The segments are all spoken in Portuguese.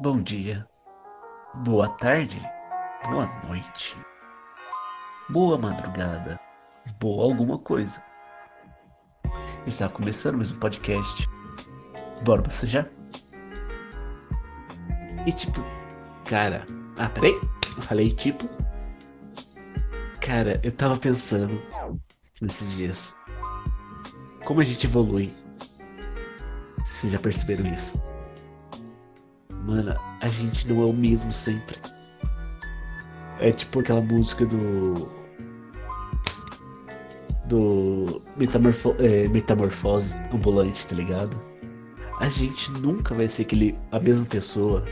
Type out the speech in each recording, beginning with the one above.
bom dia, boa tarde, boa noite, boa madrugada, boa alguma coisa. Está começando mais um podcast. Bora já? E tipo, cara, ah, peraí, eu falei tipo. Cara, eu tava pensando nesses dias. Como a gente evolui. Vocês já perceberam isso? Mano, a gente não é o mesmo sempre. É tipo aquela música do. Do. Metamorfo... É, metamorfose ambulante, tá ligado? A gente nunca vai ser aquele, a mesma pessoa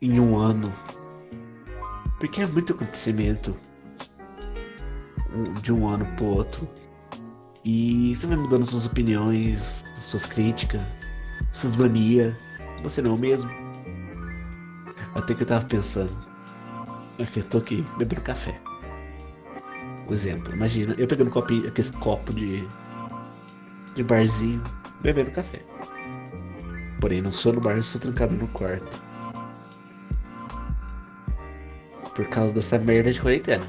em um ano. Porque é muito acontecimento de um ano pro outro. E você vai mudando suas opiniões, suas críticas, suas manias. Você não é o mesmo. Até que eu tava pensando. Aqui, eu tô aqui bebendo café. Um exemplo, imagina, eu pegando copinho, aquele copo de. de barzinho, bebendo café. Porém, não sou no bar, estou trancado no quarto. Por causa dessa merda de quarentena.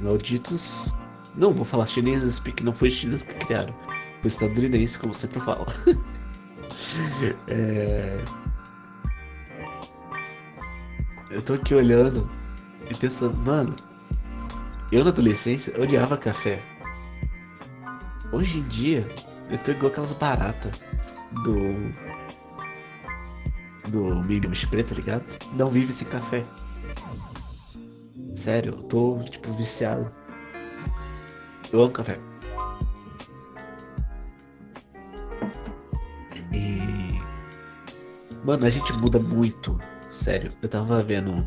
Malditos. Não vou falar chineses, porque não foi chineses que criaram. Foi estadunidense, como sempre fala. é... Eu tô aqui olhando e pensando, mano, eu na adolescência odiava café. Hoje em dia, eu tô igual aquelas baratas do. Do Mimimis Preto, tá ligado? Não vive sem café. Sério, eu tô, tipo, viciado. Eu amo café. Mano, a gente muda muito. Sério, eu tava vendo.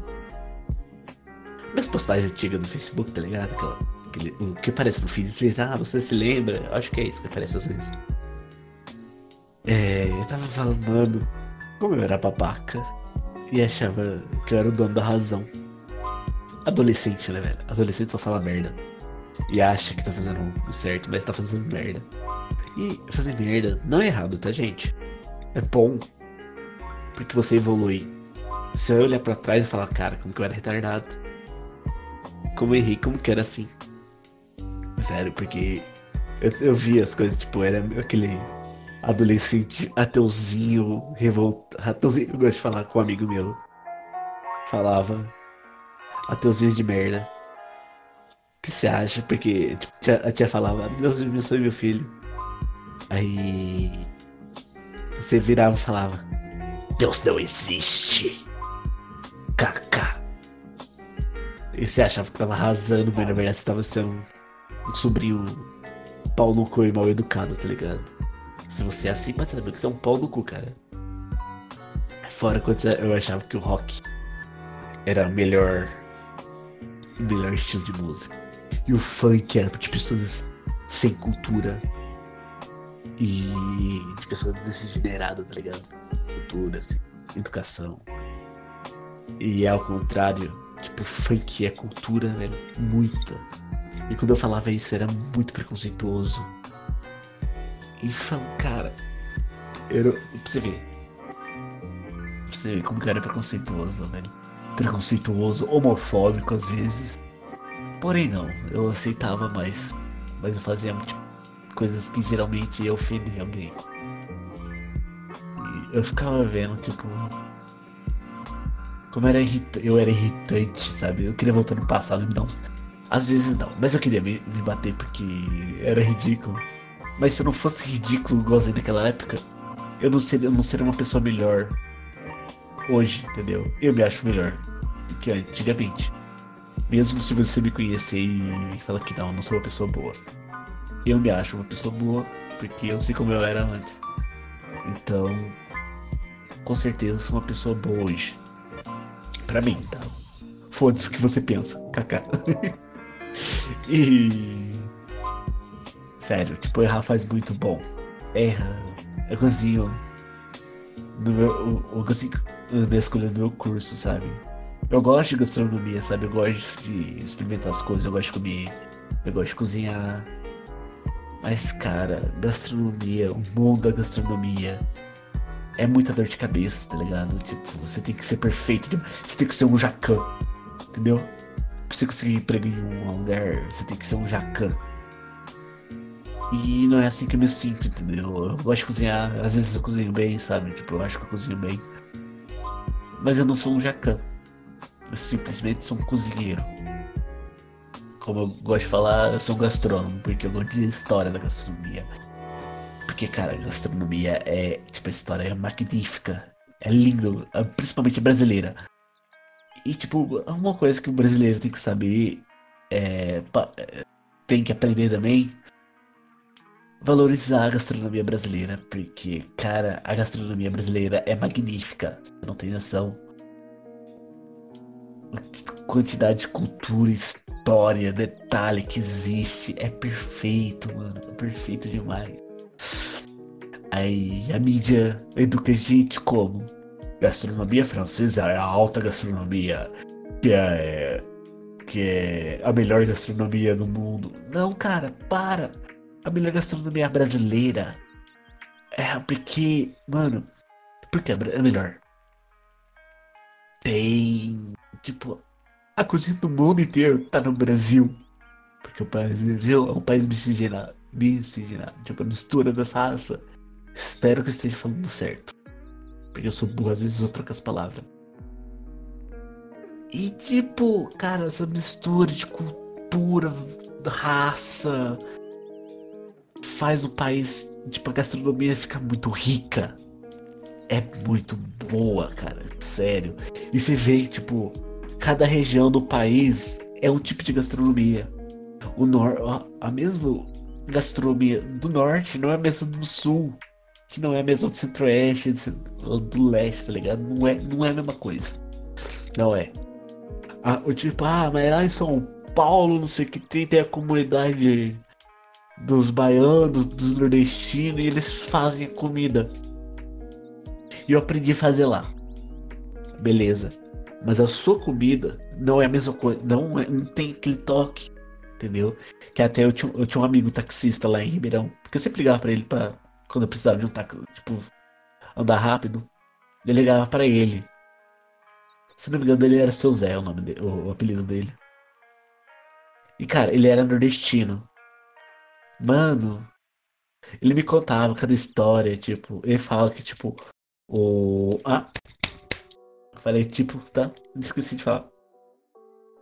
Minhas postagens antigas no Facebook, tá ligado? Aquela, aquele, o que aparece no feed, diz, ah, você se lembra? Acho que é isso que aparece às vezes. É, eu tava falando, mano, como eu era babaca e achava que eu era o dono da razão. Adolescente, né, velho? Adolescente só fala merda. E acha que tá fazendo o certo, mas tá fazendo merda. E fazer merda não é errado, tá, gente? É bom. Porque você evolui. Se eu olhar pra trás e falar, cara, como que eu era retardado. Como eu errei, como que era assim. Sério, porque eu, eu vi as coisas, tipo, era aquele adolescente ateuzinho, revoltado. Ateuzinho, eu gosto de falar com um amigo meu. Falava ateuzinho de merda. O que você acha? Porque tipo, a tia falava, Deus abençoe meu filho. Aí você virava e falava, Deus não existe. KK. E você achava que tava arrasando, mas na verdade você tava sendo um sobrinho pau no cu e mal educado, tá ligado? Se você é assim, pode saber que você é um pau no cu, cara. Fora quando eu achava que o rock era melhor melhor estilo de música. E o funk era de pessoas sem cultura. E de pessoas degeneradas, tá ligado? Cultura, assim, educação. E é ao contrário, tipo, funk é cultura, velho. Muita. E quando eu falava isso era muito preconceituoso. E falo, cara, eu, pra você ver. Pra você ver como que era preconceituoso, velho preconceituoso, homofóbico às vezes. Porém não, eu aceitava mais. Mas eu fazia tipo, coisas que geralmente ia ofender alguém. Eu ficava vendo, tipo. Como era irrita eu era irritante, sabe? Eu queria voltar no passado e me dar uns. Às vezes não, mas eu queria me, me bater porque era ridículo. Mas se eu não fosse ridículo igualzinho naquela época, eu não seria, eu não seria uma pessoa melhor hoje, entendeu? Eu me acho melhor que antigamente. Mesmo se você me conhecer e falar que não, eu não sou uma pessoa boa. Eu me acho uma pessoa boa porque eu sei como eu era antes. Então, com certeza sou uma pessoa boa hoje. Pra mim, tá? Foda-se o que você pensa, kaká. e. Sério, tipo, errar faz muito bom. Erra. Eu consigo. No meu, eu, eu consigo na escolha do meu curso, sabe? Eu gosto de gastronomia, sabe? Eu gosto de experimentar as coisas, eu gosto de comer, eu gosto de cozinhar. Mas, cara, gastronomia, o mundo da gastronomia é muita dor de cabeça, tá ligado? Tipo, você tem que ser perfeito, você tem que ser um jacan, entendeu? Pra você conseguir emprego em um lugar, você tem que ser um jacan. E não é assim que eu me sinto, entendeu? Eu gosto de cozinhar, às vezes eu cozinho bem, sabe? Tipo, eu acho que eu cozinho bem. Mas eu não sou um jacan. Eu simplesmente sou um cozinheiro. Como eu gosto de falar, eu sou um gastrônomo, porque eu gosto de história da gastronomia. Porque, cara, gastronomia é. Tipo, a história é magnífica. É lindo, principalmente brasileira. E, tipo, uma coisa que o brasileiro tem que saber. É, tem que aprender também. Valorizar a gastronomia brasileira. Porque, cara, a gastronomia brasileira é magnífica. Você não tem noção. A quantidade de cultura, história, detalhe que existe. É perfeito, mano. É perfeito demais. Aí a mídia educa a gente como? Gastronomia francesa é a alta gastronomia, que é, que é a melhor gastronomia do mundo. Não, cara, para! A melhor gastronomia brasileira. É porque, mano, porque é melhor. Tem, tipo, a cozinha do mundo inteiro tá no Brasil. Porque o Brasil é um país miscigenado miscigenado, tipo, a mistura das raças. Espero que eu esteja falando certo. Porque eu sou burro, às vezes eu troco as palavras. E tipo, cara, essa mistura de cultura, raça, faz o país, tipo, a gastronomia ficar muito rica. É muito boa, cara, sério. E você vê, tipo, cada região do país é um tipo de gastronomia. O nor a, a mesmo gastronomia do norte não é a mesma do sul, que não é a mesma do centro-oeste, do leste, tá ligado? Não é, não é a mesma coisa. Não é. Ah, tipo, ah, mas lá em São Paulo, não sei o que tem, tem a comunidade dos baianos, dos nordestinos, e eles fazem comida. E eu aprendi a fazer lá. Beleza. Mas a sua comida não é a mesma coisa. Não, é, não tem aquele toque entendeu? Que até eu tinha, eu tinha um amigo taxista lá em Ribeirão, porque eu sempre ligava pra ele pra, quando eu precisava de um táxi, tipo, andar rápido. Eu ligava pra ele. Se não me engano, ele era seu Zé, o nome dele, o, o apelido dele. E cara, ele era nordestino. Mano, ele me contava cada história, tipo, ele fala que, tipo, o. Ah! Falei, tipo, tá? Esqueci de falar.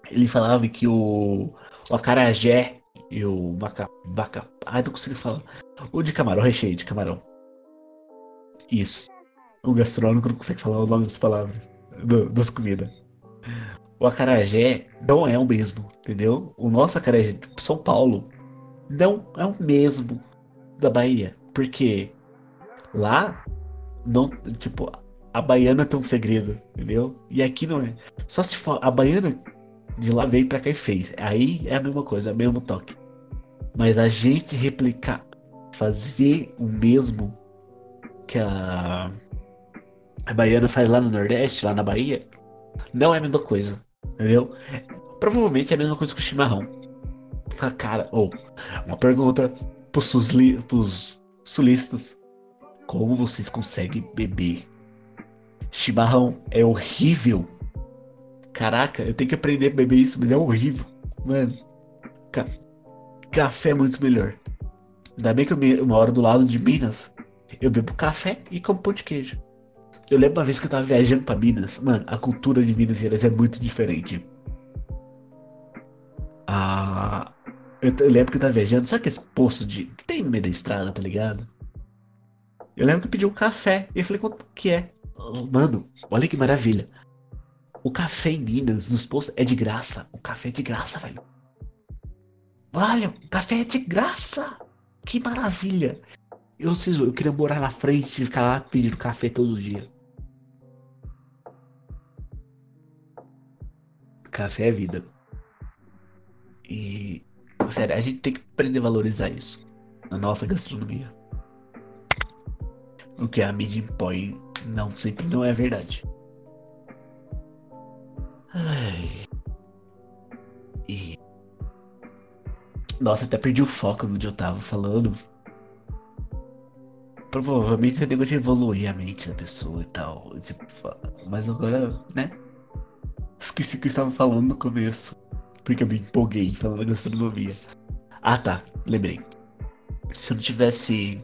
Ele falava que o o acarajé e o maca... Baca... Ai, não consigo falar. O de camarão, recheio de camarão. Isso. O gastrônomo não consegue falar o nome das palavras, do, das comidas. O acarajé não é o mesmo, entendeu? O nosso acarajé de São Paulo não é o mesmo da Bahia. Porque lá, não, tipo, a baiana tem um segredo, entendeu? E aqui não é. Só se for, a baiana de lá veio pra cá e fez. Aí é a mesma coisa, é o mesmo toque. Mas a gente replicar, fazer o mesmo que a, a baiana faz lá no Nordeste, lá na Bahia, não é a mesma coisa. Entendeu? Provavelmente é a mesma coisa que o chimarrão. Cara, ou oh, uma pergunta pros, susli, pros sulistas: Como vocês conseguem beber? Chimarrão é horrível Caraca, eu tenho que aprender a beber isso, mas é horrível. Mano, ca café é muito melhor. Ainda bem que eu, me, eu moro do lado de Minas. Eu bebo café e como pão de queijo. Eu lembro uma vez que eu tava viajando pra Minas. Mano, a cultura de Minas Gerais é muito diferente. Ah, eu, eu, lembro que eu tava viajando. Sabe aquele posto de. que tem no meio da estrada, tá ligado? Eu lembro que eu pedi um café. E eu falei, quanto que é? Mano, olha que maravilha. O café em Minas, nos postos, é de graça. O café é de graça, velho. Olha, o café é de graça. Que maravilha. Eu, preciso, eu queria morar na frente e ficar lá pedindo café todo dia. Café é vida. E, sério, a gente tem que aprender a valorizar isso na nossa gastronomia. O que a mídia impõe não sempre não é verdade. Ai. E. Nossa, até perdi o foco no que eu tava falando. provavelmente é negócio de evoluir a mente da pessoa e tal. Tipo, mas agora, né? Esqueci o que eu estava falando no começo. Porque eu me empolguei falando da gastronomia. Ah tá, lembrei. Se eu não tivesse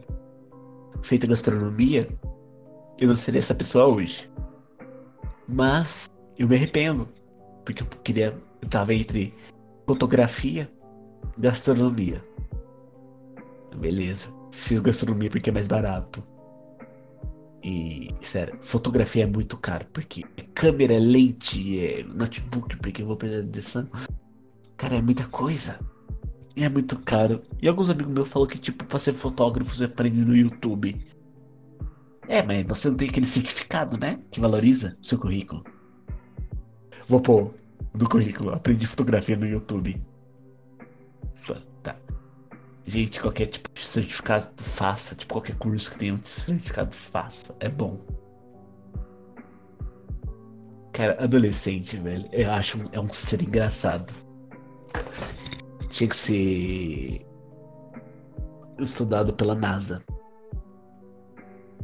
feito gastronomia, eu não seria essa pessoa hoje. Mas eu me arrependo. Porque eu queria. Eu tava entre fotografia e gastronomia. Beleza. Fiz gastronomia porque é mais barato. E, sério, fotografia é muito caro. Porque é câmera, é lente, é notebook, porque eu vou precisar de edição. Cara, é muita coisa. E é muito caro. E alguns amigos meus falam que, tipo, pra ser fotógrafo você aprende no YouTube. É, mas você não tem aquele certificado, né? Que valoriza seu currículo. Vou pôr do currículo. Aprendi fotografia no YouTube. Tá. Gente, qualquer tipo de certificado faça. Tipo, qualquer curso que tenha um certificado faça. É bom. Cara, adolescente, velho. Eu acho é um ser engraçado. Tinha que ser estudado pela NASA.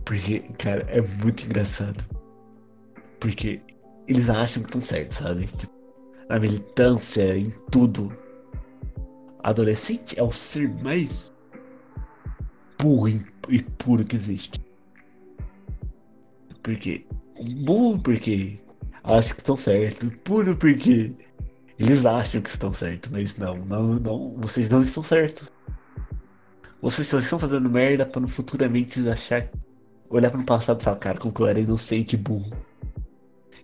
Porque, cara, é muito engraçado. Porque eles acham que estão certos, sabe? Tipo, na militância, em tudo. Adolescente é o ser mais burro e puro que existe. Porque. Burro porque acho que estão certos. Puro porque eles acham que estão certos. Mas não, não, não. Vocês não estão certos. Vocês só estão fazendo merda para futuramente achar. Olhar para o passado e falar, cara, como que eu era inocente e burro.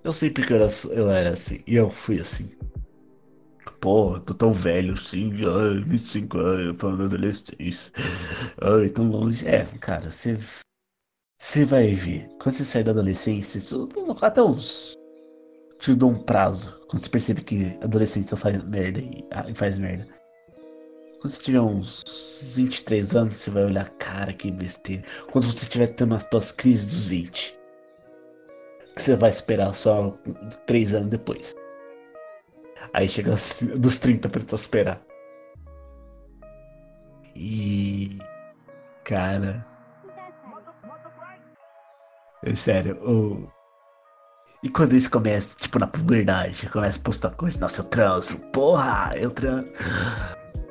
Eu sei porque eu era, eu era assim. E eu fui assim. Pô, tô tão velho assim, ai, 25 anos, falando adolescência. Ai, tão longe. É, cara, você. Você vai ver. Quando você sair da adolescência, até uns. Te dou um prazo. Quando você percebe que adolescente só faz merda e, ah, e faz merda. Quando você tiver uns 23 anos, você vai olhar, cara, que besteira. Quando você estiver tendo as tuas crises dos 20. Que você vai esperar só 3 anos depois. Aí chega dos 30 pra esperar. E. Cara. É sério, o. E quando isso começa, tipo, na puberdade, começa a postar coisa, nossa, eu transo, porra, eu transo.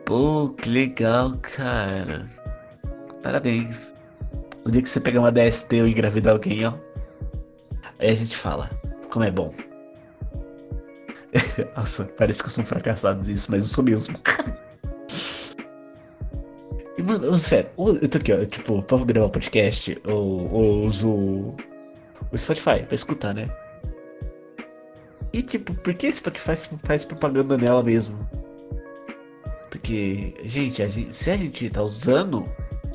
Pô, que legal, cara. Parabéns. O dia que você pegar uma DST ou engravidar alguém, ó. Aí a gente fala, como é bom. Nossa, parece que eu sou um fracassado nisso, mas eu sou mesmo. e, mano, sério, eu tô aqui, ó, tipo, pra gravar podcast, eu, eu uso o Spotify pra escutar, né? E tipo, por que Spotify faz propaganda nela mesmo? Porque, gente, a gente, se a gente tá usando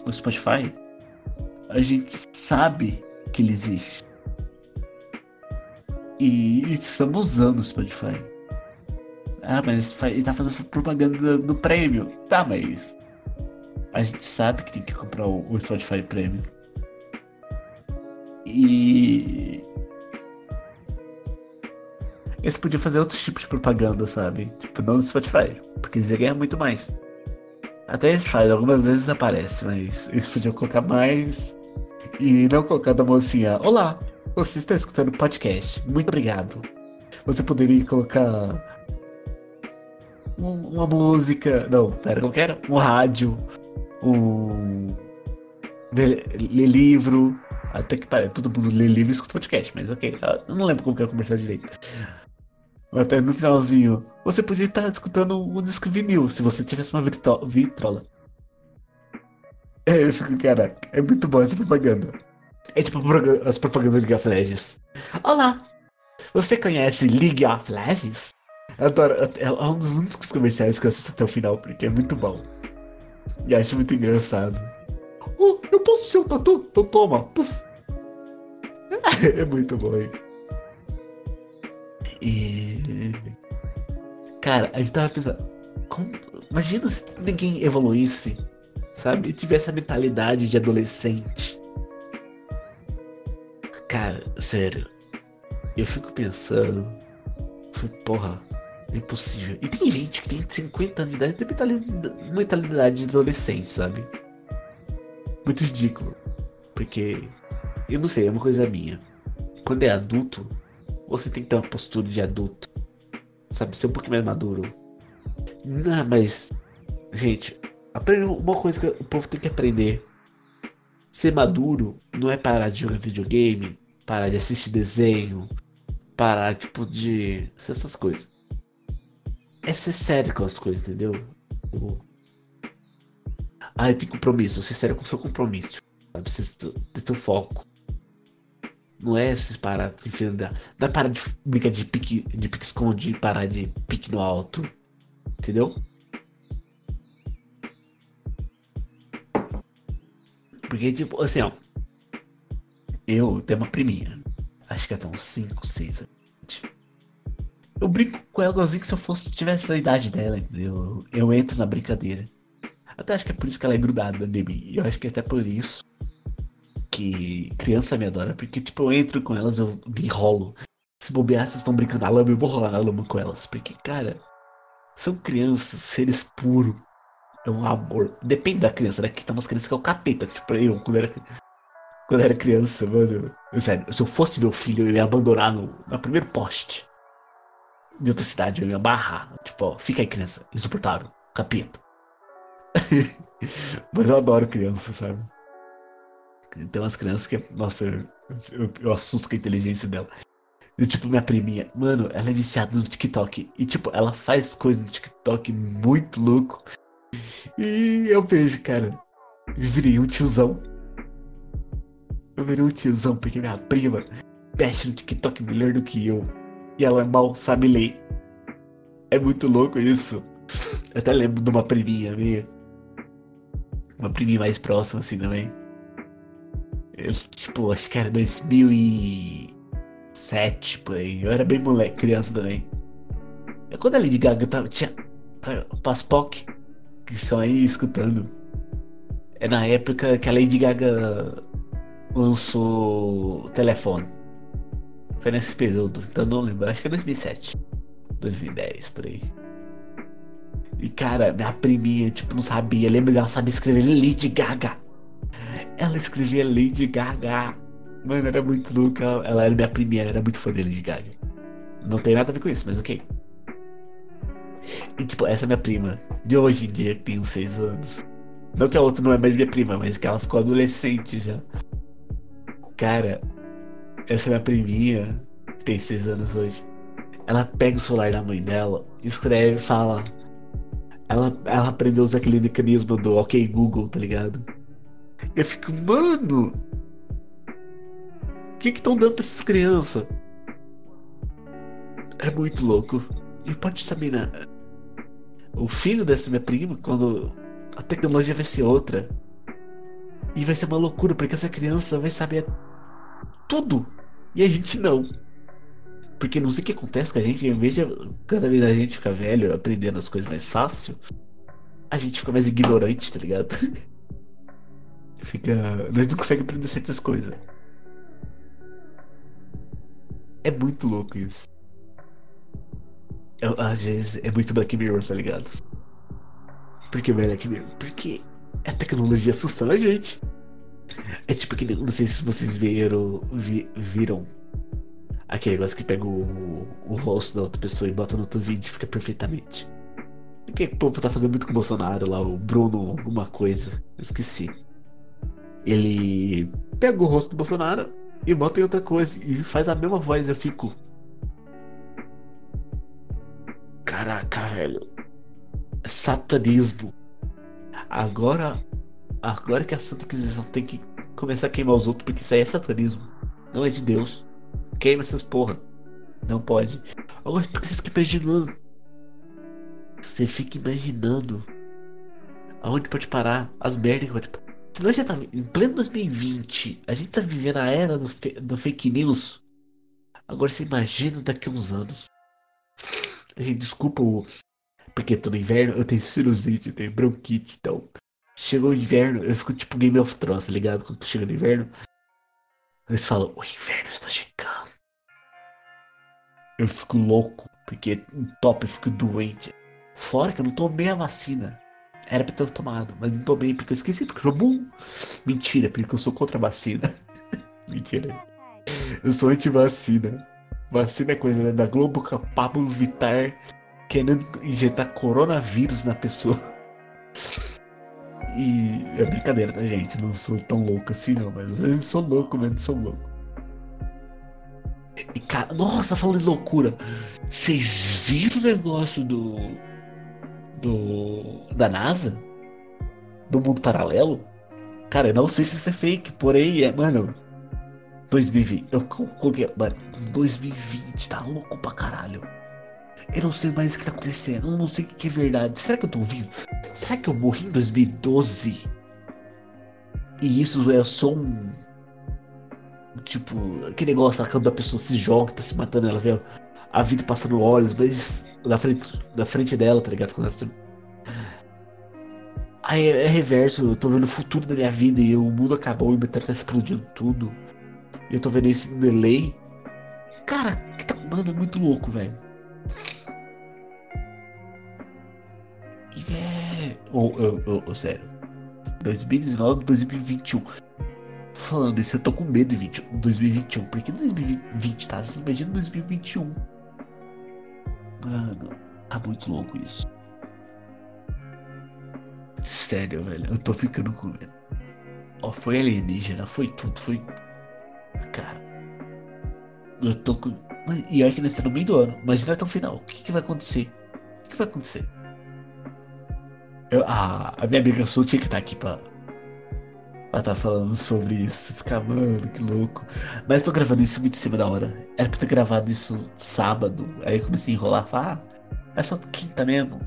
o Spotify, a gente sabe que ele existe. E estamos usando o Spotify. Ah, mas ele tá fazendo propaganda do prêmio. Tá, mas. A gente sabe que tem que comprar o Spotify Premium. E. Eles podiam fazer outros tipos de propaganda, sabe? Tipo, não no Spotify. Porque eles iam ganhar muito mais. Até eles fazem, algumas vezes aparece, mas eles podiam colocar mais. E não colocar da mocinha. Olá, você está escutando podcast. Muito obrigado. Você poderia colocar um, uma música. Não, pera, como era? Um rádio. Um. Ler, livro. Até que parece, todo mundo lê livro e escuta podcast, mas ok. Eu não lembro como que é conversar direito. Até no finalzinho. Você podia estar escutando um disco vinil se você tivesse uma vitrola. É, eu fico, cara, é muito bom essa propaganda. É tipo as propagandas de League of Legends. Olá! Você conhece League of Legends? Adoro, é um dos únicos comerciais que eu assisto até o final, porque é muito bom. E acho muito engraçado. Oh, eu posso ser um tatu? Então toma! Puf. é muito bom, hein? E. Cara, a gente tava pensando. Como... Imagina se ninguém evoluísse, sabe? Tivesse a mentalidade de adolescente. Cara, sério. Eu fico pensando. Porra, é impossível. E tem gente que tem 50 anos de idade tem mentalidade de adolescente, sabe? Muito ridículo. Porque, eu não sei, é uma coisa minha. Quando é adulto, você tem que ter uma postura de adulto. Sabe, ser um pouquinho mais maduro. Não, mas, gente, aprende uma coisa que o povo tem que aprender. Ser maduro não é parar de jogar videogame, parar de assistir desenho, parar, tipo, de. essas coisas. É ser sério com as coisas, entendeu? Ah, eu tenho compromisso, ser sério com o seu compromisso. Sabe? Você ter seu foco. Não é esses parar de. Não é parar de brincar de pique, de pique esconde, parar de pique no alto. Entendeu? Porque, tipo, assim, ó. Eu tenho uma priminha. Acho que até uns 5, 6 anos. Eu brinco com ela igualzinho que se eu fosse tivesse a idade dela, entendeu? Eu, eu entro na brincadeira. Até acho que é por isso que ela é grudada de mim. Eu acho que é até por isso que criança me adora. Porque, tipo, eu entro com elas, eu me enrolo. Se bobear, vocês estão brincando na lama, eu vou rolar na lama com elas. Porque, cara, são crianças, seres puros. É um amor. Depende da criança, né? Que tem umas crianças que é o capeta. Tipo, eu, quando era, quando era criança, mano. Sério, se eu fosse meu filho, eu ia abandonar no, no primeiro poste de outra cidade, eu ia barrar. Tipo, ó, fica aí, criança. Insuportável. Capeta. Mas eu adoro criança, sabe? Tem umas crianças que, nossa, eu, eu, eu assusto com a inteligência dela. E, tipo, minha priminha, mano, ela é viciada no TikTok. E, tipo, ela faz coisas no TikTok muito louco. E eu vejo, cara, eu virei um tiozão. Eu virei um tiozão porque minha prima mexe no TikTok melhor do que eu. E ela mal sabe ler. É muito louco isso. Eu até lembro de uma priminha minha. Uma priminha mais próxima assim também. Eu, tipo, acho que era 2007 por aí. Eu era bem moleque, criança também. Quando a Lady Gaga tava, tinha Paspoc, que estão aí escutando. É na época que a Lady Gaga lançou telefone. Foi nesse período, então não lembro. Acho que é 2007. 2010, por aí. E cara, minha priminha, tipo, não sabia. Lembra dela sabia escrever Lady Gaga. Ela escrevia Lady Gaga. Mano, era muito louca. Ela era minha priminha, era muito fã de Lady Gaga. Não tem nada a ver com isso, mas ok. E tipo, essa é minha prima. De hoje em dia, que tem uns 6 anos. Não que a outra não é mais minha prima, mas que ela ficou adolescente já. Cara, essa é minha priminha, que tem 6 anos hoje. Ela pega o celular da mãe dela, escreve e fala. Ela, ela aprendeu a usar aquele mecanismo do OK Google, tá ligado? Eu fico, mano. O que que estão dando pra essas crianças? É muito louco. E pode saber, né? O filho dessa minha prima, quando a tecnologia vai ser outra. E vai ser uma loucura, porque essa criança vai saber tudo. E a gente não. Porque não sei o que acontece com a gente, em vez de cada vez a gente ficar velho, aprendendo as coisas mais fácil, a gente fica mais ignorante, tá ligado? fica. Gente não consegue aprender certas coisas. É muito louco isso. Eu, às vezes é muito Black Mirror, tá ligado? Por que Black Mirror? Porque a tecnologia assustando a gente. É tipo que não sei se vocês viram, vi, viram aquele negócio que pega o, o rosto da outra pessoa e bota no outro vídeo e fica perfeitamente. O que o povo tá fazendo muito com o Bolsonaro lá, o Bruno, alguma coisa, esqueci. Ele pega o rosto do Bolsonaro e bota em outra coisa e faz a mesma voz. Eu fico. Caraca, velho. Satanismo. Agora Agora que a Santa Inquisição tem que começar a queimar os outros, porque isso aí é satanismo. Não é de Deus. Queima essas porra. Não pode. Agora porque você fica imaginando. Você fica imaginando aonde pode parar, as merdas que pode parar. Se nós já tá em pleno 2020, a gente tá vivendo a era do, do fake news. Agora você imagina daqui a uns anos. Gente desculpa o. Porque tô no inverno, eu tenho sinusite, eu tenho bronquite, então Chegou o inverno, eu fico tipo Game of Thrones, tá ligado? Quando chega no inverno, eles falam, o inverno está chegando. Eu fico louco, porque top eu fico doente. Fora que eu não tomei a vacina. Era pra ter tomado, mas não tomei porque eu esqueci, porque eu sou. Mentira, porque eu sou contra a vacina. Mentira. Eu sou anti-vacina. Vacina é coisa né? da Globo com Pablo Vittar querendo injetar coronavírus na pessoa. E é brincadeira, tá, gente? Não sou tão louco assim, não, mas eu sou louco mesmo, sou louco. E cara, nossa, falando de loucura, vocês viram o negócio do. do. da NASA? Do mundo paralelo? Cara, eu não sei se isso é fake, porém, é, mano. 2020, eu coloquei, mano, 2020 tá louco pra caralho. Eu não sei mais o que tá acontecendo. Eu não sei o que é verdade. Será que eu tô ouvindo? Será que eu morri em 2012? E isso é só um. Tipo, aquele negócio lá quando a pessoa se joga, tá se matando, ela vê a vida passando olhos, mas na frente, na frente dela, tá ligado? Quando ela. Aí é, é reverso, eu tô vendo o futuro da minha vida e o mundo acabou e o meteoro tá explodindo tudo. E eu tô vendo esse delay. Cara, que tá. Mano, muito louco, velho. Velho. Ô, ô, ô, sério. 2019, 2021. Falando isso, eu tô com medo de 20, 2021. Porque 2020 tá assim, imagina 2021. Mano, tá muito louco isso. Sério, velho, eu tô ficando com medo. Ó, foi alienígena, foi tudo, foi. Cara. Eu tô com. E olha que nós estamos no meio do ano. Imagina até o final. O que, que vai acontecer? O que vai acontecer? Eu, a, a minha amiga Sul tinha que estar tá aqui pra. Pra tá falando sobre isso. Ficar, mano, que louco. Mas tô gravando isso muito em cima da hora. Era pra ter gravado isso sábado. Aí eu comecei a enrolar. Falar, ah, é só quinta mesmo.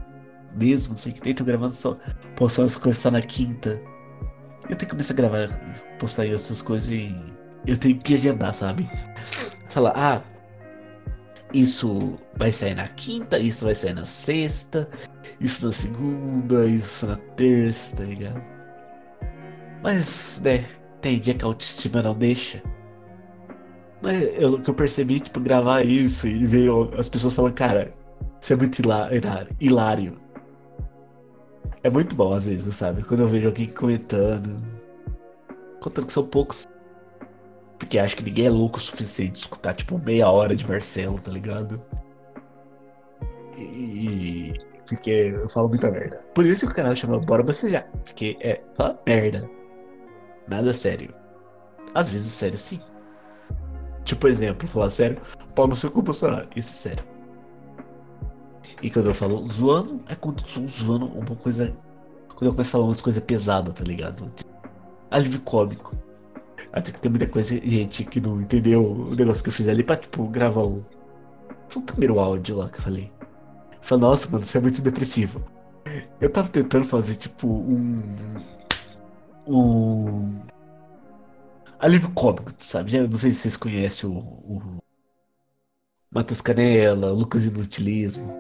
Mesmo, não sei o que tem. Tô gravando só. Postando as coisas só na quinta. Eu tenho que começar a gravar, postar essas coisas e. Eu tenho que agendar, sabe? Falar, ah, isso vai sair na quinta, isso vai sair na sexta, isso na segunda, isso na terça, tá ligado? Mas, né, tem dia que a autoestima não deixa. Mas eu, que eu percebi, tipo, gravar isso e ver as pessoas falando, cara, isso é muito hilário, hilário. É muito bom às vezes, sabe? Quando eu vejo alguém comentando. Contando que são poucos porque acho que ninguém é louco o suficiente de escutar, tipo, meia hora de Marcelo, tá ligado? E. Porque eu falo muita merda. Por isso que o canal chama Bora Bocejar. Porque é fala merda. Nada sério. Às vezes sério sim. Tipo, exemplo, falar sério, pau no seu cu Bolsonaro. Isso é sério. E quando eu falo zoando, é quando eu tô zoando uma coisa. Quando eu começo a falar umas coisas pesadas, tá ligado? Alívio cômico. Até que tem muita coisa, gente, que não entendeu o negócio que eu fiz ali pra, tipo, gravar o. Foi o primeiro áudio lá que eu falei. Falei, nossa, mano, você é muito depressivo. Eu tava tentando fazer, tipo, um. Um. Alívio cômico, sabe? Já, não sei se vocês conhecem o. o Matheus Canela, Lucas Inutilismo.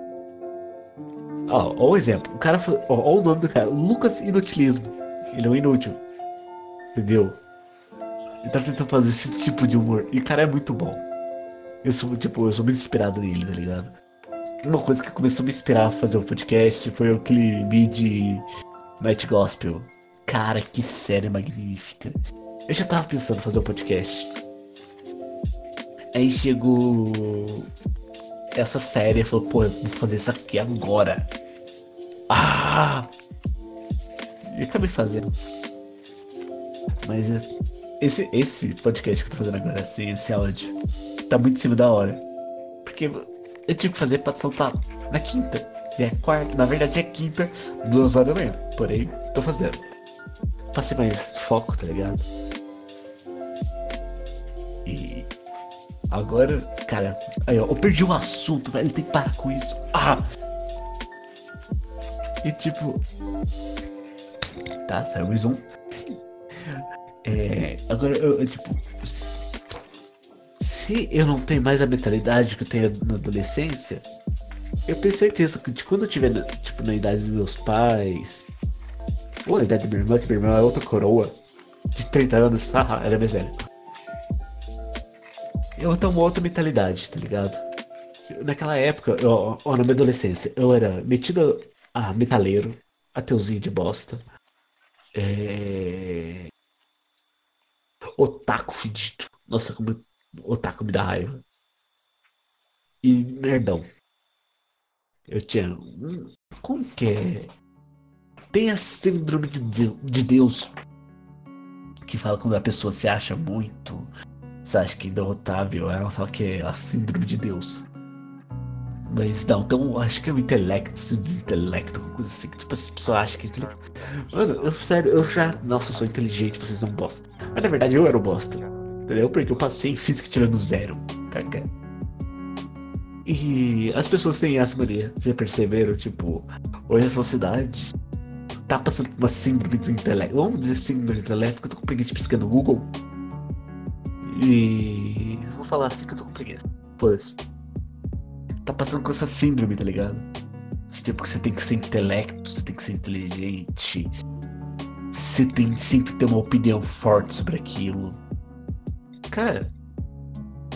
Ó, ó o exemplo. O cara foi. Ó, ó o nome do cara. Lucas Inutilismo. Ele é um inútil. Entendeu? Ele tá tentando fazer esse tipo de humor. E cara é muito bom. Eu sou, tipo, eu sou muito inspirado nele, tá ligado? Uma coisa que começou a me inspirar a fazer o um podcast foi clipe de Night Gospel. Cara, que série magnífica. Eu já tava pensando em fazer o um podcast. Aí chegou essa série e falou, pô, eu vou fazer isso aqui agora. Ah! E acabei fazendo. Mas esse, esse podcast que eu tô fazendo agora, esse, esse áudio, tá muito em cima da hora. Porque eu tive que fazer pra soltar na quinta. E é quarta, na verdade é quinta, duas horas da manhã. Porém, tô fazendo. Pra ser mais foco, tá ligado? E. Agora, cara, aí ó, eu perdi o assunto, velho. Tem que parar com isso. Ah! E tipo. Tá, saiu mais um. É, agora, eu, eu, tipo, se eu não tenho mais a mentalidade que eu tenho na adolescência, eu tenho certeza que quando eu tiver tipo, na idade dos meus pais, ou na idade da minha irmã, que minha irmã é outra coroa, de 30 anos, haha, ela é mais velha. Eu ter uma outra mentalidade, tá ligado? Naquela época, eu, ó, na minha adolescência, eu era metido a metaleiro, Ateuzinho de bosta. É... Otaku fedido. Nossa, como otaku me dá raiva. E nerdão. Eu tinha. Como que é? Tem a síndrome de Deus que fala quando a pessoa se acha muito, você acha que é derrotável, ela fala que é a síndrome de Deus. Mas não, então acho que é o intelecto, síndrome de intelecto, coisa assim, que tipo, as pessoas acham que. Mano, eu, sério, eu já. Nossa, eu sou inteligente, vocês são bosta. Mas na verdade eu era o bosta. Entendeu? Porque eu passei em física tirando zero. Caca. E as pessoas têm essa mania, já perceberam? Tipo, hoje a sociedade tá passando por uma síndrome do intelecto. Vamos dizer síndrome do intelecto, porque eu tô com preguiça de pesquisar no Google. E. Vou falar assim que eu tô com preguiça. Foda-se. Tá passando com essa síndrome, tá ligado? Tipo, você tem que ser intelecto, você tem que ser inteligente. Você tem sempre ter uma opinião forte sobre aquilo. Cara,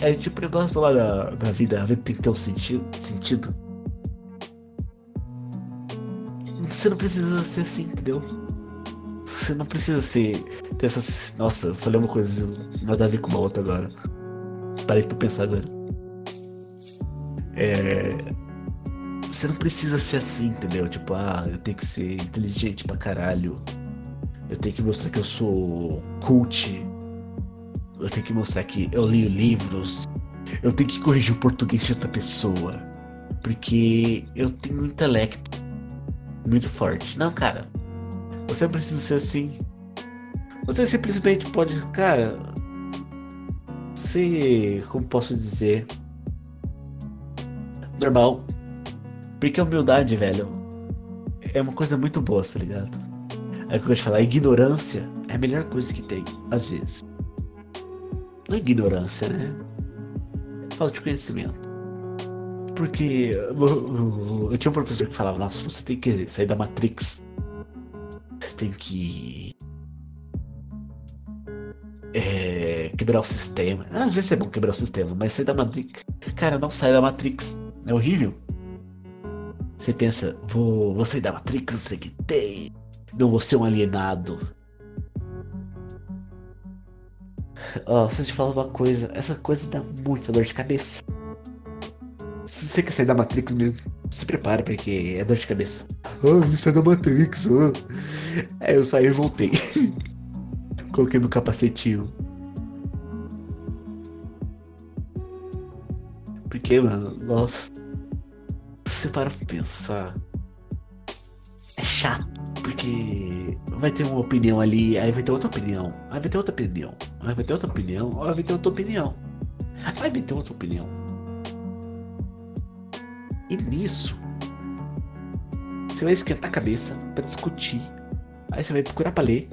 é tipo o negócio lá da, da vida. A vida tem que ter um sentido. sentido. Você não precisa ser assim, entendeu? Você não precisa ser. Ter essas. Nossa, eu falei uma coisa, nada a ver com uma outra agora. Parei pra pensar agora. É. Você não precisa ser assim, entendeu? Tipo, ah, eu tenho que ser inteligente pra caralho. Eu tenho que mostrar que eu sou cult. Eu tenho que mostrar que eu leio livros. Eu tenho que corrigir o português de outra pessoa. Porque eu tenho um intelecto muito forte. Não, cara. Você não precisa ser assim. Você simplesmente pode, cara. Ser, como posso dizer, normal. Porque a humildade, velho, é uma coisa muito boa, tá ligado? É o que eu vou te falar, ignorância é a melhor coisa que tem, às vezes. Não é ignorância, né? Falta de conhecimento. Porque eu, eu, tinha um professor que falava, nossa, você tem que sair da Matrix. Você tem que. É, quebrar o sistema. Às vezes é bom quebrar o sistema, mas sair da Matrix. Cara, não sai da Matrix. É horrível. Você pensa, vou, vou sair da Matrix, não sei o que tem. Não vou ser um alienado. Ó, oh, se eu te falar uma coisa, essa coisa dá muita dor de cabeça se você quer sair da Matrix mesmo, se prepara, porque é dor de cabeça. Ah, oh, sai da Matrix, oh. Aí eu saí e voltei. Coloquei no capacetinho. Porque, mano, nossa. Você para pra pensar. É chato, porque vai ter uma opinião ali, aí vai ter outra opinião, aí vai ter outra opinião, aí vai ter outra opinião, aí vai ter outra opinião. Aí vai ter outra opinião. E nisso, você vai esquentar a cabeça para discutir. Aí você vai procurar para ler.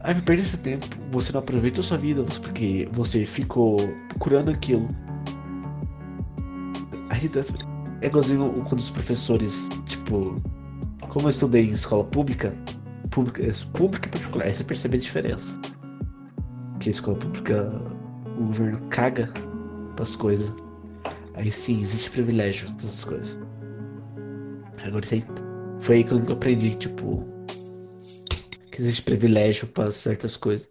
Aí vai perder esse tempo. Você não aproveita a sua vida porque você ficou procurando aquilo. Aí é igualzinho quando os professores, tipo, como eu estudei em escola pública, pública, pública e particular, você percebe a diferença. Que a escola pública, o governo caga as coisas. Aí sim, existe privilégio nessas coisas. Agora foi aí que eu aprendi, tipo, que existe privilégio para certas coisas.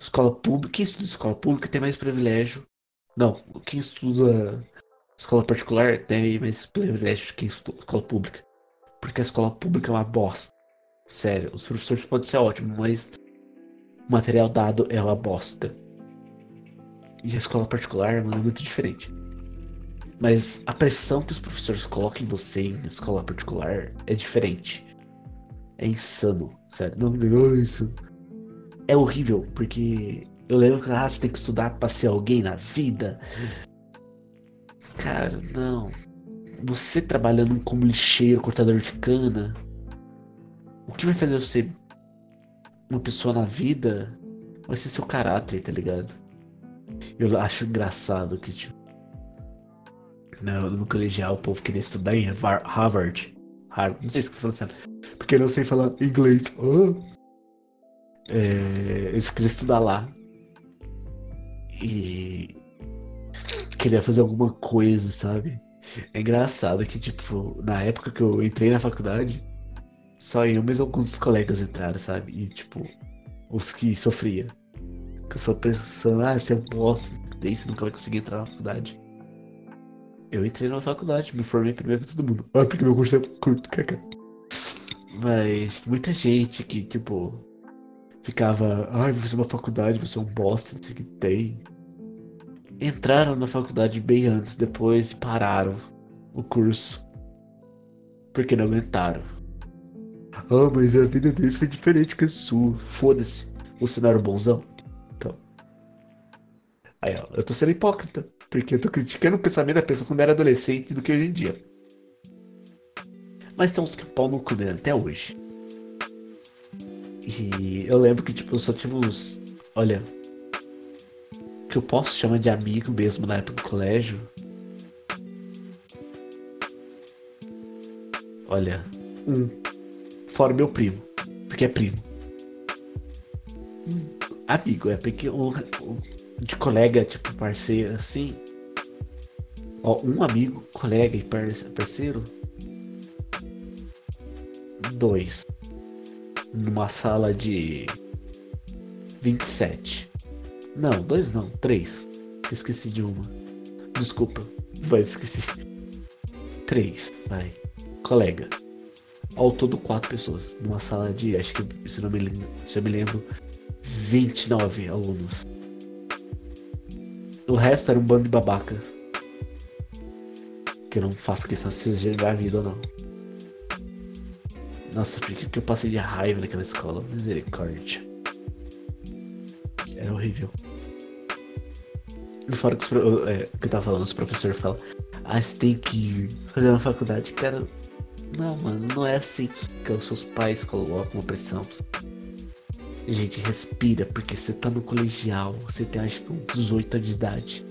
Escola pública, quem estuda escola pública tem mais privilégio. Não, quem estuda escola particular tem mais privilégio que quem estuda escola pública. Porque a escola pública é uma bosta. Sério, os professores podem ser ótimos, mas o material dado é uma bosta. E a escola particular, mano, é muito diferente. Mas a pressão que os professores colocam em você em escola particular é diferente. É insano, sério. Não me isso. É horrível, porque eu lembro que ah, você tem que estudar pra ser alguém na vida. Cara, não. Você trabalhando como lixeiro, cortador de cana, o que vai fazer você uma pessoa na vida vai ser seu caráter, tá ligado? Eu acho engraçado que, tipo, no, no colegial, o povo queria estudar em Harvard. Harvard. Não sei se eu tô falando Porque eu não sei falar inglês. Oh. É, eles queriam estudar lá. E queria fazer alguma coisa, sabe? É engraçado que, tipo, na época que eu entrei na faculdade, Só eu, mas alguns colegas entraram, sabe? E tipo, os que sofria. Que eu só pensando, ah, se eu posso, você nunca vai conseguir entrar na faculdade. Eu entrei na faculdade, me formei primeiro que todo mundo. Ah, porque meu curso é curto, caca. Mas muita gente que, tipo, ficava, ai, você é uma faculdade, você é um bosta, não sei o que tem. Entraram na faculdade bem antes, depois pararam o curso. Porque não aguentaram. Ah, mas a vida deles foi diferente que a sua. Foda-se. Você não era bonzão? Então. Aí, ó, eu tô sendo hipócrita. Porque eu tô criticando o pensamento da pessoa quando era adolescente do que hoje em dia. Mas tem uns que pau no cu até hoje. E eu lembro que, tipo, eu só tive uns. Olha. Que eu posso chamar de amigo mesmo na época do colégio. Olha. Um. Fora meu primo. Porque é primo. Um, amigo, é porque um, um, de colega, tipo, parceiro, assim. Ó, um amigo, colega e parceiro. Dois numa sala de 27. Não, dois não, três. Esqueci de uma. Desculpa, vai, esqueci. Três, vai. Colega. Ao todo, quatro pessoas. Numa sala de, acho que, se não me, se eu me lembro, 29 alunos. O resto era um bando de babaca. Que eu não faço questão se seja a vida ou não. Nossa, por que eu passei de raiva naquela escola? Misericórdia. Horrível. E fora que, os, é, que eu tava falando, os professores falam, ah, você tem que fazer uma faculdade. Cara, não, mano, não é assim que os seus pais colocam uma pressão. Gente, respira, porque você tá no colegial, você tem acho que uns 18 anos de idade.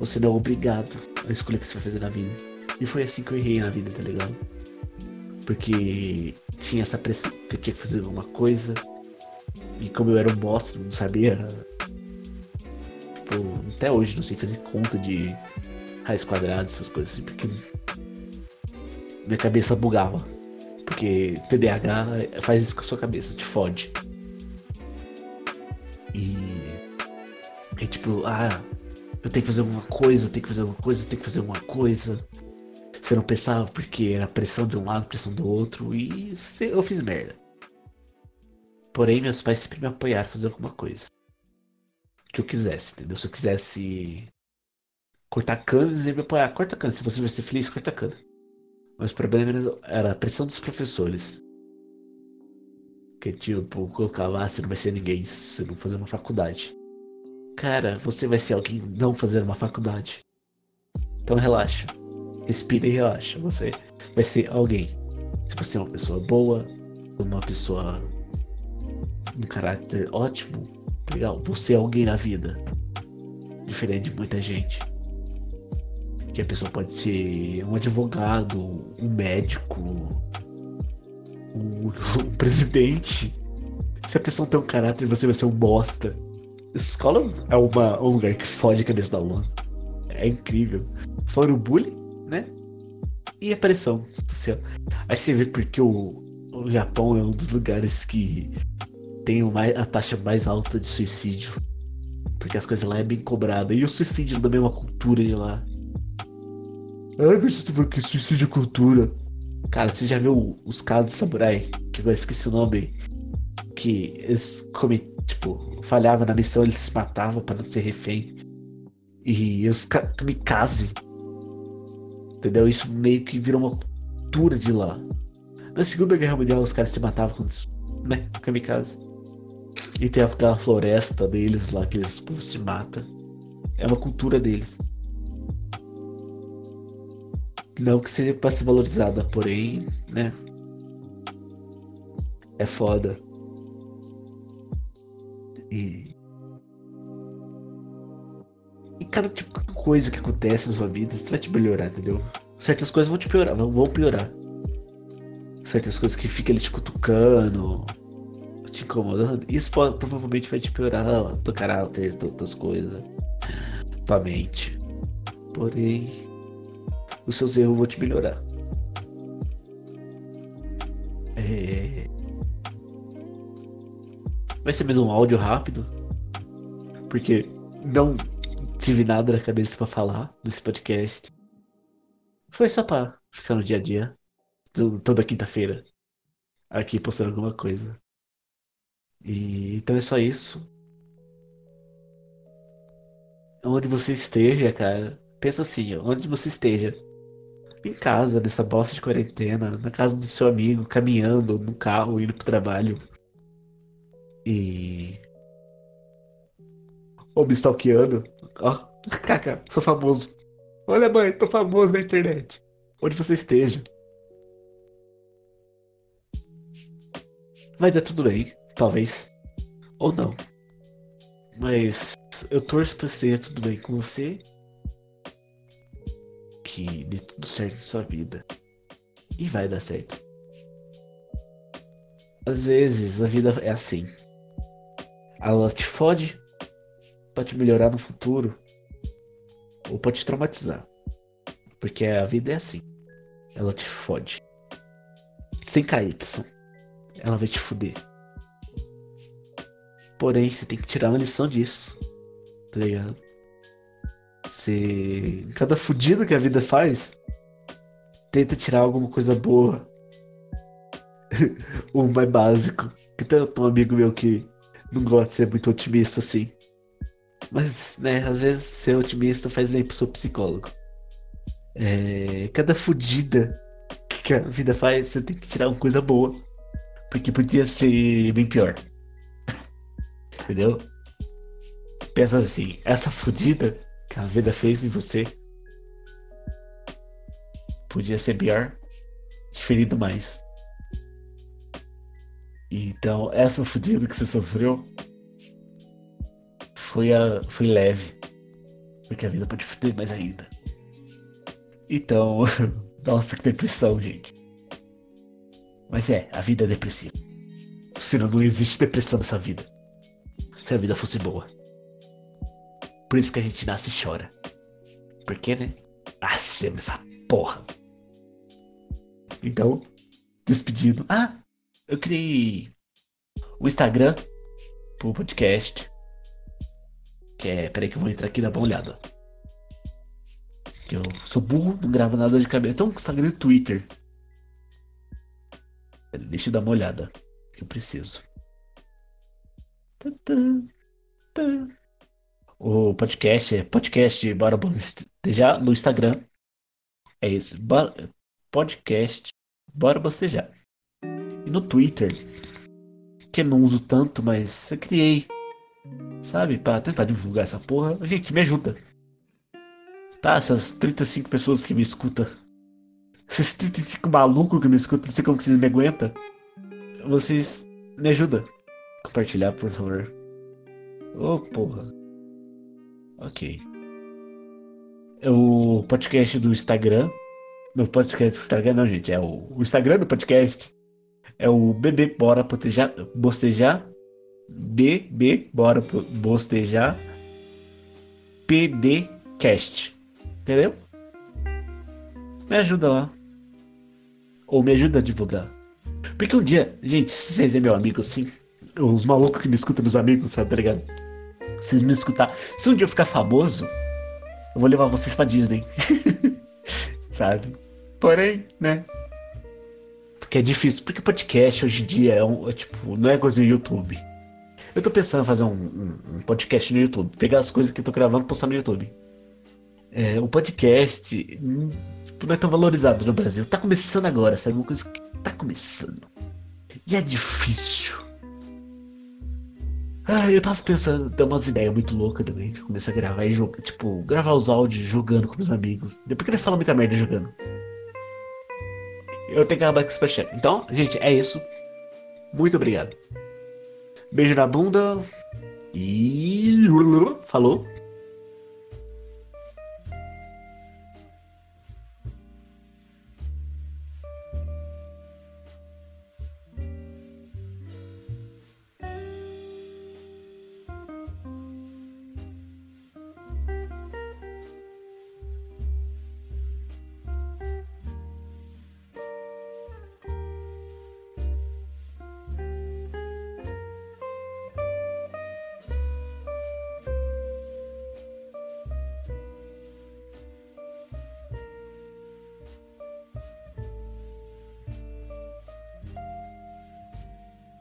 Você não é obrigado a escolher o que você vai fazer na vida. E foi assim que eu errei na vida, tá ligado? Porque tinha essa pressão que eu tinha que fazer alguma coisa. E como eu era um bosta, não sabia. Até hoje não sei fazer conta de raiz quadrada, essas coisas assim, porque minha cabeça bugava. Porque TDAH faz isso com a sua cabeça, te fode. E. É tipo, ah, eu tenho que fazer alguma coisa, eu tenho que fazer alguma coisa, eu tenho que fazer alguma coisa. Você não pensava porque era pressão de um lado, pressão do outro, e eu fiz merda. Porém, meus pais sempre me apoiaram a fazer alguma coisa. Que eu quisesse, entendeu? Se eu quisesse cortar cana, eles iam me apoiar. Corta cana, se você vai ser feliz, corta cana. Mas o problema era a pressão dos professores. Que tipo, colocava, ah, você não vai ser ninguém se não fazer uma faculdade. Cara, você vai ser alguém não fazer uma faculdade. Então relaxa respira e relaxa. Você vai ser alguém. Se você é uma pessoa boa, uma pessoa um caráter ótimo, legal, você é alguém na vida. Diferente de muita gente. Que a pessoa pode ser um advogado, um médico, um, um presidente. Se a pessoa tem um caráter, você vai ser um bosta. Escola é uma, um lugar que fode a cabeça da aluna. É incrível. Fora o bullying, né? E a pressão social. Aí você vê porque o, o Japão é um dos lugares que tem a taxa mais alta de suicídio. Porque as coisas lá é bem cobrada. E o suicídio também é uma cultura de lá. Ai, mas você que suicídio é cultura. Cara, você já viu os caras de samurai? Que agora esqueci o nome. Que eles comem, tipo, falhavam na missão, eles se matavam para não ser refém. E os kamikaze Entendeu? Isso meio que virou uma cultura de lá. Na Segunda Guerra Mundial os caras se matavam com né, kamikaze. E tem aquela floresta deles lá que eles se matam. É uma cultura deles. Não que seja para ser valorizada, porém, né? É foda. E. E cada tipo coisa que acontece na sua vida, vai te melhorar, entendeu? Certas coisas vão te piorar, vão piorar. Certas coisas que fica ali te cutucando, te incomodando, isso provavelmente vai te piorar teu caráter, as coisas, tua mente. Porém, os seus erros vão te melhorar. É... Vai ser mesmo um áudio rápido. Porque não tive nada na cabeça para falar nesse podcast. Foi só pra ficar no dia a dia. Toda quinta-feira. Aqui postando alguma coisa. E então é só isso. Onde você esteja, cara. Pensa assim, onde você esteja. Em casa, nessa bosta de quarentena, na casa do seu amigo, caminhando, no carro, indo pro trabalho. E. Ou me stalkeando. Ó, caca, sou famoso. Olha, mãe, tô famoso na internet. Onde você esteja. Vai dar tudo bem, talvez. Ou não. Mas eu torço pra esteja tudo bem com você. Que dê tudo certo em sua vida. E vai dar certo. Às vezes a vida é assim. Ela te fode pra te melhorar no futuro. Ou pode te traumatizar. Porque a vida é assim. Ela te fode. Sem KY. Ela vai te fuder. Porém, você tem que tirar uma lição disso. Tá ligado? Você. Cada fudido que a vida faz, tenta tirar alguma coisa boa. o mais básico. Que tem um amigo meu que não gosta de ser muito otimista assim. Mas, né, às vezes ser otimista faz bem pro seu psicólogo. É, cada fudida que a vida faz, você tem que tirar uma coisa boa. Porque podia ser bem pior. Entendeu? Pensa assim, essa fudida que a vida fez em você podia ser pior, ferido mais. Então, essa fudida que você sofreu foi, a, foi leve. Porque a vida pode fuder mais ainda. Então, nossa, que depressão, gente. Mas é, a vida é depressiva. Senão não existe depressão nessa vida. Se a vida fosse boa. Por isso que a gente nasce e chora. Por quê, né? Nascemos essa porra. Então, despedindo. Ah, eu criei o Instagram pro podcast. Que é. Peraí que eu vou entrar aqui e dar uma olhada. Que eu sou burro, não gravo nada de cabeça. Então, Instagram e Twitter. Deixa eu dar uma olhada. Eu preciso. O podcast é podcast Bora Bostejar no Instagram. É isso. Podcast Bora Bostejar. E no Twitter, que eu não uso tanto, mas eu criei, sabe, para tentar divulgar essa porra. Gente, me ajuda. Tá? Essas 35 pessoas que me escutam. Esses 35 malucos que me escutam, não sei como vocês me aguentam. Vocês me ajudam. Compartilhar, por favor. Ô, oh, porra. Ok. É o podcast do Instagram. No podcast do Instagram, não, gente. É o, o Instagram do podcast. É o BB Bora Bostejar. Bostejar. BB Bora Bostejar. PDcast. Entendeu? Me ajuda lá. Ou me ajuda a divulgar. Porque um dia, gente, se vocês é meu amigo assim, os malucos que me escutam, meus amigos, sabe, tá ligado? Se me escutar, se um dia eu ficar famoso, eu vou levar vocês pra Disney. sabe? Porém, né? Porque é difícil. Porque podcast hoje em dia é, um, é tipo, não é coisa no YouTube. Eu tô pensando em fazer um, um, um, podcast no YouTube. Pegar as coisas que eu tô gravando e postar no YouTube. É, o podcast hum, tipo, não é tão valorizado no Brasil. Tá começando agora, sabe? Uma coisa que tá começando. E é difícil. Ah, eu tava pensando, tem umas ideias muito loucas também. Começar a gravar e jogar, tipo, gravar os áudios jogando com os amigos. Depois que ele fala muita merda jogando eu tenho que acabar com esse superchat. Então, gente, é isso. Muito obrigado. Beijo na bunda. E. Falou.